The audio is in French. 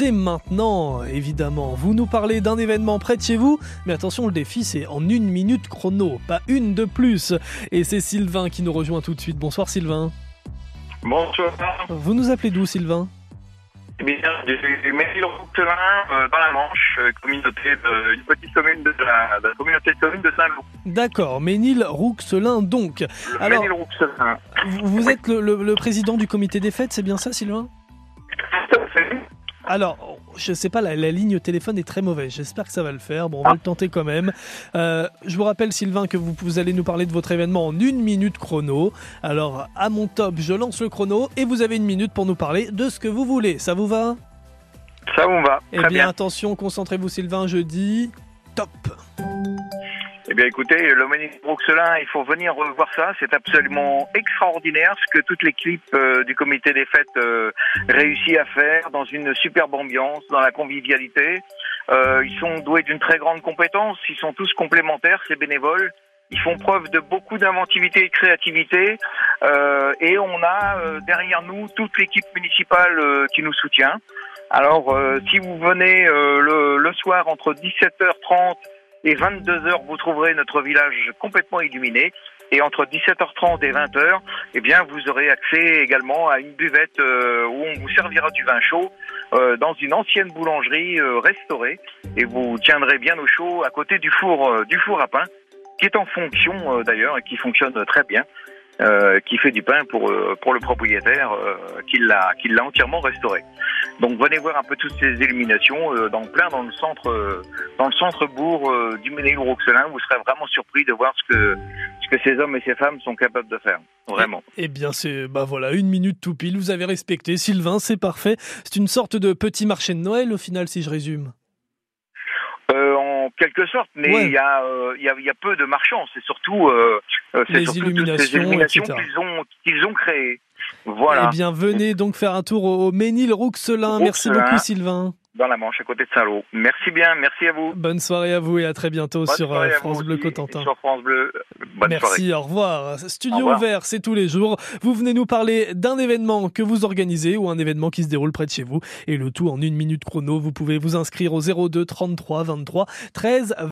c'est maintenant, évidemment. Vous nous parlez d'un événement près de chez vous, mais attention, le défi, c'est en une minute chrono, pas une de plus. Et c'est Sylvain qui nous rejoint tout de suite. Bonsoir Sylvain. Bonsoir. Vous nous appelez d'où Sylvain? Eh bien, du Ménil-Rouxelin, euh, dans la Manche, euh, communauté de, une petite commune de la, de la communauté de communes de Saint-Loup. D'accord, Ménil-Rouxelin donc. Alors-. Vous vous êtes le, le- le président du comité des fêtes, c'est bien ça Sylvain? Alors, je sais pas, la, la ligne téléphone est très mauvaise. J'espère que ça va le faire. Bon, on va le tenter quand même. Euh, je vous rappelle, Sylvain, que vous, vous allez nous parler de votre événement en une minute chrono. Alors, à mon top, je lance le chrono et vous avez une minute pour nous parler de ce que vous voulez. Ça vous va? Ça vous va. Eh bien, bien. attention, concentrez-vous, Sylvain. Je dis top. Eh bien, écoutez, le Ménil-Rouxelin, il faut venir voir ça. C'est absolument extraordinaire ce que toute l'équipe euh, du comité des fêtes euh, réussit à faire dans une superbe ambiance, dans la convivialité. Euh, ils sont doués d'une très grande compétence. Ils sont tous complémentaires, ces bénévoles. Ils font preuve de beaucoup d'inventivité et de créativité. Et on a derrière nous toute l'équipe municipale qui nous soutient. Alors, si vous venez le soir entre 17h30 et 22h, vous trouverez notre village complètement illuminé. Et entre 17h30 et 20h, eh bien, vous aurez accès également à une buvette euh, où on vous servira du vin chaud euh, dans une ancienne boulangerie euh, restaurée. Et vous tiendrez bien au chaud à côté du four, du four à pain, qui est en fonction d'ailleurs et qui fonctionne très bien. Euh, qui fait du pain pour euh, pour le propriétaire euh, qui l'a entièrement restauré. Donc venez voir un peu toutes ces illuminations euh, dans plein dans le centre dans le centre bourg du Ménil-Rouxelin. Vous serez vraiment surpris de voir ce que ce que ces hommes et ces femmes sont capables de faire. Vraiment. Eh bien, c'est bah voilà, une minute tout pile. Vous avez respecté, Sylvain, c'est parfait. C'est une sorte de petit marché de Noël au final, si je résume. En quelque sorte, mais Ouais. il y a euh, y a y a peu de marchands. C'est surtout euh, euh, Les illuminations, illuminations etc. qu'ils ont qu'ils ont créées. Voilà. Eh bien, venez donc faire un tour au, au Ménil-Rouxelin. Merci Rouxelin. beaucoup, Sylvain. Dans la Manche, à côté de Saint-Lô. Merci bien, merci à vous. Bonne soirée à vous et à très bientôt Bonne sur euh, France Bleu Cotentin. Sur France Bleu. Bonne soirée. Merci, au revoir. Studio Au revoir. ouvert, c'est tous les jours. Vous venez nous parler d'un événement que vous organisez ou un événement qui se déroule près de chez vous. Et le tout en une minute chrono. Vous pouvez vous inscrire au 02 33 23 13